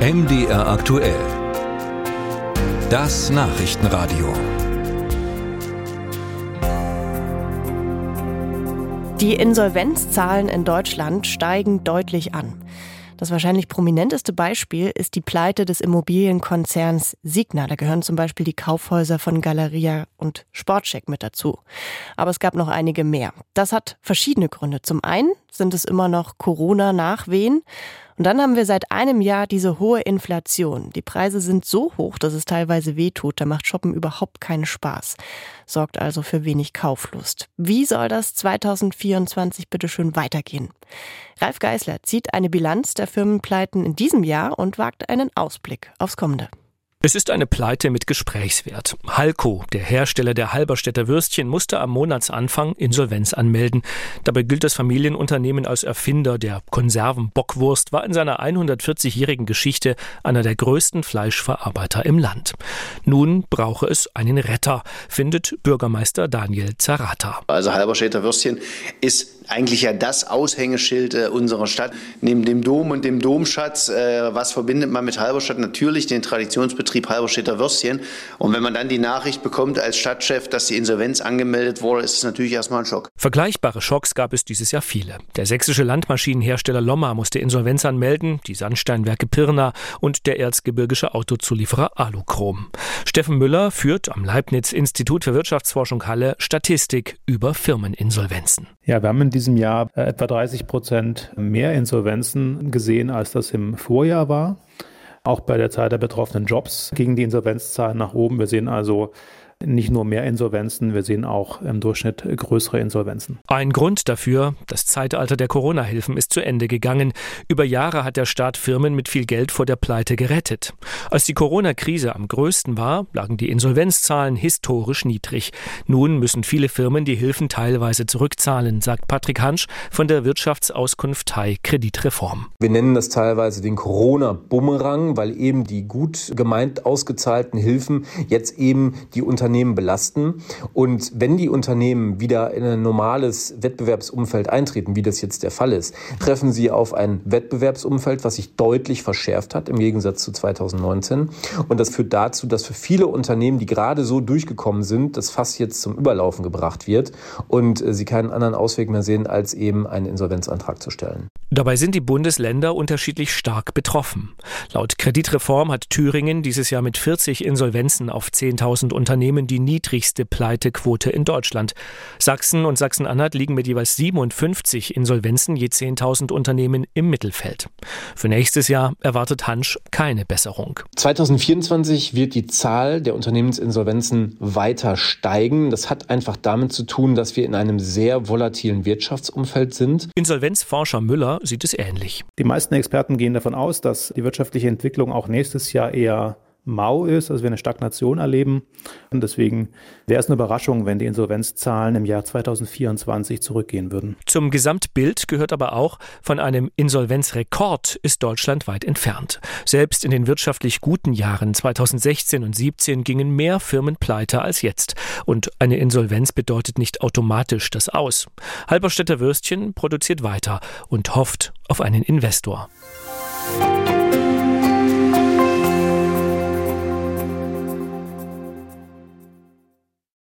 MDR aktuell. Das Nachrichtenradio. Die Insolvenzzahlen in Deutschland steigen deutlich an. Das wahrscheinlich prominenteste Beispiel ist die Pleite des Immobilienkonzerns Signa. Da gehören zum Beispiel die Kaufhäuser von Galeria und Sportcheck mit dazu. Aber es gab noch einige mehr. Das hat verschiedene Gründe. Zum einen sind es immer noch Corona-Nachwehen. Und dann haben wir seit einem Jahr diese hohe Inflation. Die Preise sind so hoch, dass es teilweise wehtut. Da macht Shoppen überhaupt keinen Spaß. Sorgt also für wenig Kauflust. Wie soll das 2024 bitte schön weitergehen? Ralf Geisler zieht eine Bilanz der Firmenpleiten in diesem Jahr und wagt einen Ausblick aufs kommende. Es ist eine Pleite mit Gesprächswert. Halko, der Hersteller der Halberstädter Würstchen, musste am Monatsanfang Insolvenz anmelden. Dabei gilt das Familienunternehmen als Erfinder der Konservenbockwurst, war in seiner 140-jährigen Geschichte einer der größten Fleischverarbeiter im Land. Nun brauche es einen Retter, findet Bürgermeister Daniel Zarata. Also Halberstädter Würstchen ist eigentlich ja das Aushängeschild äh, unserer Stadt. Neben dem Dom und dem Domschatz, äh, was verbindet man mit Halberstadt? Natürlich den Traditionsbetrieb Halberstädter Würstchen. Und wenn man dann die Nachricht bekommt als Stadtchef, dass die Insolvenz angemeldet wurde, ist es natürlich erstmal ein Schock. Vergleichbare Schocks gab es dieses Jahr viele. Der sächsische Landmaschinenhersteller Lomma musste Insolvenz anmelden, die Sandsteinwerke Pirna und der erzgebirgische Autozulieferer Aluchrom. Steffen Müller führt am Leibniz Institut für Wirtschaftsforschung Halle Statistik über Firmeninsolvenzen. Ja, wir haben in diesem Jahr äh, etwa 30 Prozent mehr Insolvenzen gesehen, als das im Vorjahr war. Auch bei der Zahl der betroffenen Jobs gingen die Insolvenzzahlen nach oben. Wir sehen also nicht nur mehr Insolvenzen, wir sehen auch im Durchschnitt größere Insolvenzen. Ein Grund dafür, das Zeitalter der Corona-Hilfen ist zu Ende gegangen. Über Jahre hat der Staat Firmen mit viel Geld vor der Pleite gerettet. Als die Corona-Krise am größten war, lagen die Insolvenzzahlen historisch niedrig. Nun müssen viele Firmen die Hilfen teilweise zurückzahlen, sagt Patrick Hansch von der Wirtschaftsauskunft Thai Kreditreform. Wir nennen das teilweise den Corona-Bumerang, weil eben die gut gemeint ausgezahlten Hilfen jetzt eben die Unternehmen Unternehmen belasten. Und wenn die Unternehmen wieder in ein normales Wettbewerbsumfeld eintreten, wie das jetzt der Fall ist, treffen sie auf ein Wettbewerbsumfeld, was sich deutlich verschärft hat im Gegensatz zu 2019. Und das führt dazu, dass für viele Unternehmen, die gerade so durchgekommen sind, das Fass jetzt zum Überlaufen gebracht wird und äh, sie keinen anderen Ausweg mehr sehen, als eben einen Insolvenzantrag zu stellen. Dabei sind die Bundesländer unterschiedlich stark betroffen. Laut Kreditreform hat Thüringen dieses Jahr mit 40 Insolvenzen auf 10.000 Unternehmen die niedrigste Pleitequote in Deutschland. Sachsen und Sachsen-Anhalt liegen mit jeweils 57 Insolvenzen je 10.000 Unternehmen im Mittelfeld. Für nächstes Jahr erwartet Hansch keine Besserung. 2024 wird die Zahl der Unternehmensinsolvenzen weiter steigen. Das hat einfach damit zu tun, dass wir in einem sehr volatilen Wirtschaftsumfeld sind. Insolvenzforscher Müller sieht es ähnlich. Die meisten Experten gehen davon aus, dass die wirtschaftliche Entwicklung auch nächstes Jahr eher mau ist, also wir eine Stagnation erleben. Und deswegen wäre es eine Überraschung, wenn die Insolvenzzahlen im Jahr 2024 zurückgehen würden. Zum Gesamtbild gehört aber auch, von einem Insolvenzrekord ist Deutschland weit entfernt. Selbst in den wirtschaftlich guten Jahren 2016 und 2017 gingen mehr Firmen pleite als jetzt. Und eine Insolvenz bedeutet nicht automatisch das Aus. Halberstädter Würstchen produziert weiter und hofft auf einen Investor.